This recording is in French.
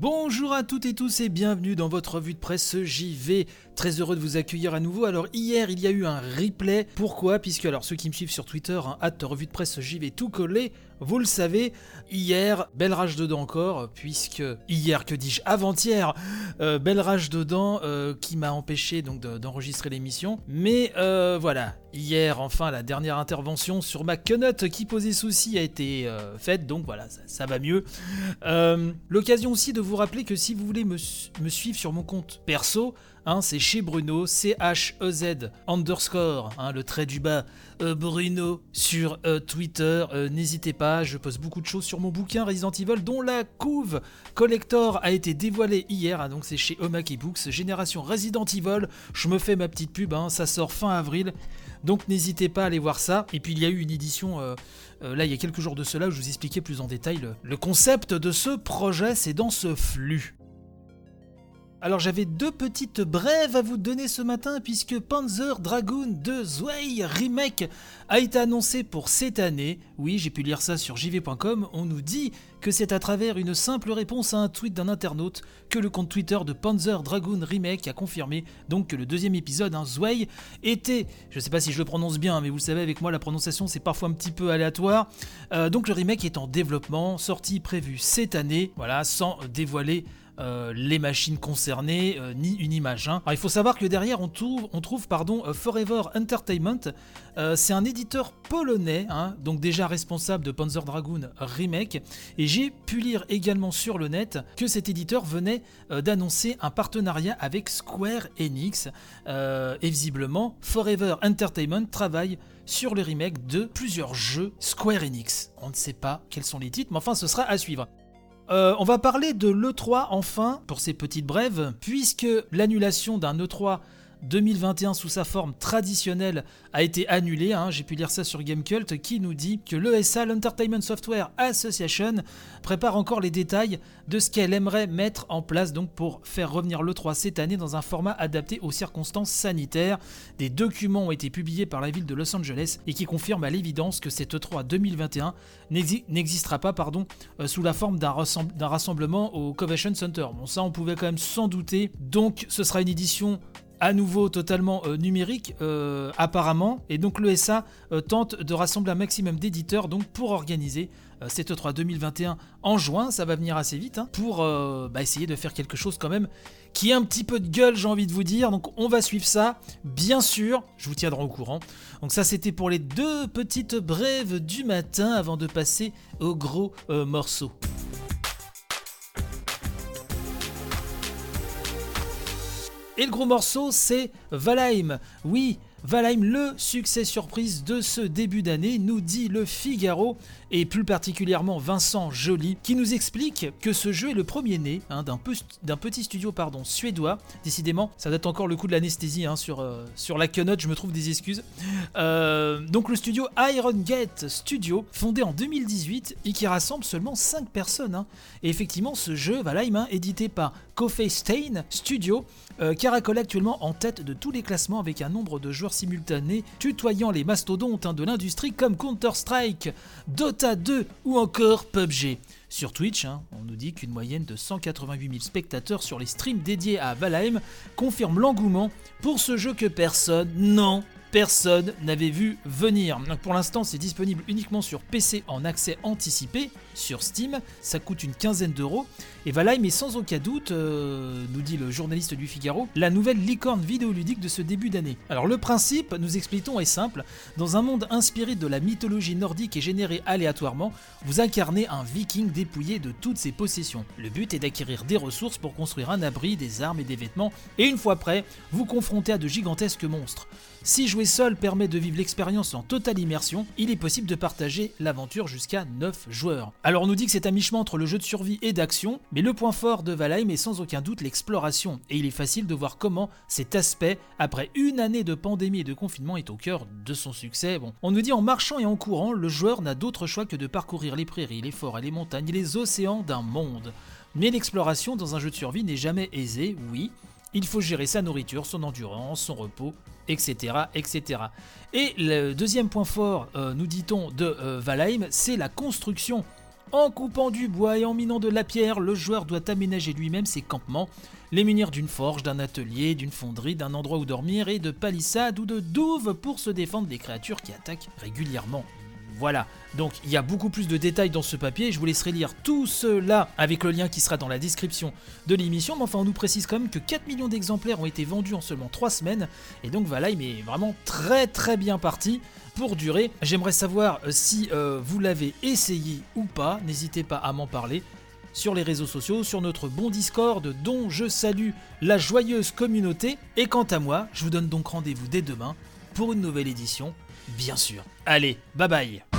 Bonjour à toutes et tous et bienvenue dans votre revue de presse JV. Très heureux de vous accueillir à nouveau. Alors hier il y a eu un replay. Pourquoi? Puisque alors ceux qui me suivent sur Twitter, hein, hâte revue de presse JV tout collé, vous le savez, hier, belle rage dedans encore, puisque hier, que dis-je, avant-hier, euh, belle rage dedans euh, qui m'a empêché donc d'enregistrer l'émission. Mais euh, voilà, hier, enfin, la dernière intervention sur ma quenotte qui posait souci a été faite, donc voilà, ça, va mieux. L'occasion aussi de vous rappeler que si vous voulez me, me suivre sur mon compte perso, Hein, c'est chez Bruno, C-H-E-Z underscore, hein, le trait du bas, euh, Bruno sur euh, Twitter. Euh, n'hésitez pas, je poste beaucoup de choses sur mon bouquin Resident Evil, dont la couve collector a été dévoilée hier. Hein, donc c'est chez Omaki Books, Génération Resident Evil. Je me fais ma petite pub, ça sort fin avril. Donc n'hésitez pas à aller voir ça. Et puis il y a eu une édition, là il y a quelques jours de cela, où je vous expliquais plus en détail le concept de ce projet, c'est dans ce flux. Alors j'avais deux petites brèves à vous donner ce matin puisque Panzer Dragoon 2 Zwei Remake a été annoncé pour cette année. Oui, j'ai pu lire ça sur jv.com. On nous dit que c'est à travers une simple réponse à un tweet d'un internaute que le compte Twitter de Panzer Dragoon Remake a confirmé donc que le deuxième épisode, un Zwei, était, je sais pas si je le prononce bien, mais vous savez avec moi la prononciation c'est parfois un petit peu aléatoire. Euh, donc le remake est en développement, sortie prévue cette année, voilà, sans dévoiler euh, les machines concernées, euh, ni une image. Hein. il faut savoir que derrière on trouve, on trouve pardon, euh, Forever Entertainment. c'est un éditeur polonais, hein, donc déjà responsable de Panzer Dragoon Remake. Et j'ai pu lire également sur le net que cet éditeur venait d'annoncer un partenariat avec Square Enix. et visiblement, Forever Entertainment travaille sur le remake de plusieurs jeux Square Enix. On ne sait pas quels sont les titres, mais enfin ce sera à suivre. Euh, on va parler de l'E3 enfin, pour ces petites brèves, puisque l'annulation d'un E3 2021 sous sa forme traditionnelle a été annulée. Hein. J'ai pu lire ça sur Gamecult qui nous dit que l'ESA, l'Entertainment Software Association, prépare encore les détails de ce qu'elle aimerait mettre en place donc pour faire revenir l'E3 cette année dans un format adapté aux circonstances sanitaires. Des documents ont été publiés par la ville de Los Angeles et qui confirment à l'évidence que cette E3 2021 n'existera pas pardon, euh, sous la forme d'un rassemblement au Convention Center. Bon ça on pouvait quand même s'en douter. Donc ce sera une édition à nouveau totalement euh, numérique euh, apparemment et donc l'ESA euh, tente de rassembler un maximum d'éditeurs donc pour organiser cette E3 2021 en juin, ça va venir assez vite hein, pour bah, essayer de faire quelque chose quand même qui ait un petit peu de gueule j'ai envie de vous dire donc on va suivre ça bien sûr, je vous tiendrai au courant. Donc ça c'était pour les deux petites brèves du matin avant de passer au gros morceau. Et le gros morceau, c'est Valheim. Oui, Valheim, le succès surprise de ce début d'année, nous dit le Figaro, et plus particulièrement Vincent Joly, qui nous explique que ce jeu est le premier-né hein, d'un petit studio suédois. Décidément, ça date encore le coup de l'anesthésie hein, sur, euh, sur la quenotte, je me trouve des excuses. Euh, donc le studio Iron Gate Studio, fondé en 2018 et qui rassemble seulement 5 personnes. Hein. Et effectivement, ce jeu, Valheim, édité par Coffee Stain Studio, euh, caracole actuellement en tête de tous les classements avec un nombre de joueurs simultanés tutoyant les mastodontes hein, de l'industrie comme Counter-Strike, Dota 2 ou encore PUBG. Sur Twitch, hein, on nous dit qu'une moyenne de 188 000 spectateurs sur les streams dédiés à Valheim confirme l'engouement pour ce jeu que personne, non, personne n'avait vu venir. Pour l'instant, c'est disponible uniquement sur PC en accès anticipé sur Steam. Ça coûte une quinzaine d'euros. Et Valheim est sans aucun doute, euh, nous dit le journaliste du Figaro, la nouvelle licorne vidéoludique de ce début d'année. Alors le principe, nous expliquons, est simple. Dans un monde inspiré de la mythologie nordique et généré aléatoirement, vous incarnez un viking dépouillé de toutes ses possessions. Le but est d'acquérir des ressources pour construire un abri, des armes et des vêtements. Et une fois prêt, vous confrontez à de gigantesques monstres. Jouer seul permet de vivre l'expérience en totale immersion, il est possible de partager l'aventure jusqu'à 9 joueurs. Alors on nous dit que c'est un mi-chemin entre le jeu de survie et d'action, mais le point fort de Valheim est sans aucun doute l'exploration, et il est facile de voir comment cet aspect, après une année de pandémie et de confinement, est au cœur de son succès. On nous dit en marchant et en courant, le joueur n'a d'autre choix que de parcourir les prairies, les forêts, les montagnes et les océans d'un monde. Mais l'exploration dans un jeu de survie n'est jamais aisée, oui, il faut gérer sa nourriture, son endurance, son repos, etc. etc. Et le deuxième point fort, euh, nous dit-on, de euh, Valheim, c'est la construction. En coupant du bois et en minant de la pierre, le joueur doit aménager lui-même ses campements, les munir d'une forge, d'un atelier, d'une fonderie, d'un endroit où dormir et de palissades ou de douves pour se défendre des créatures qui attaquent régulièrement. Voilà, donc il y a beaucoup plus de détails dans ce papier, je vous laisserai lire tout cela avec le lien qui sera dans la description de l'émission, mais enfin on nous précise quand même que 4 millions d'exemplaires ont été vendus en seulement 3 semaines, et donc voilà, il est vraiment très très bien parti pour durer. J'aimerais savoir euh, si euh, vous l'avez essayé ou pas, n'hésitez pas à m'en parler sur les réseaux sociaux, sur notre bon Discord dont je salue la joyeuse communauté, et quant à moi, je vous donne donc rendez-vous dès demain pour une nouvelle édition, bien sûr. Allez, bye bye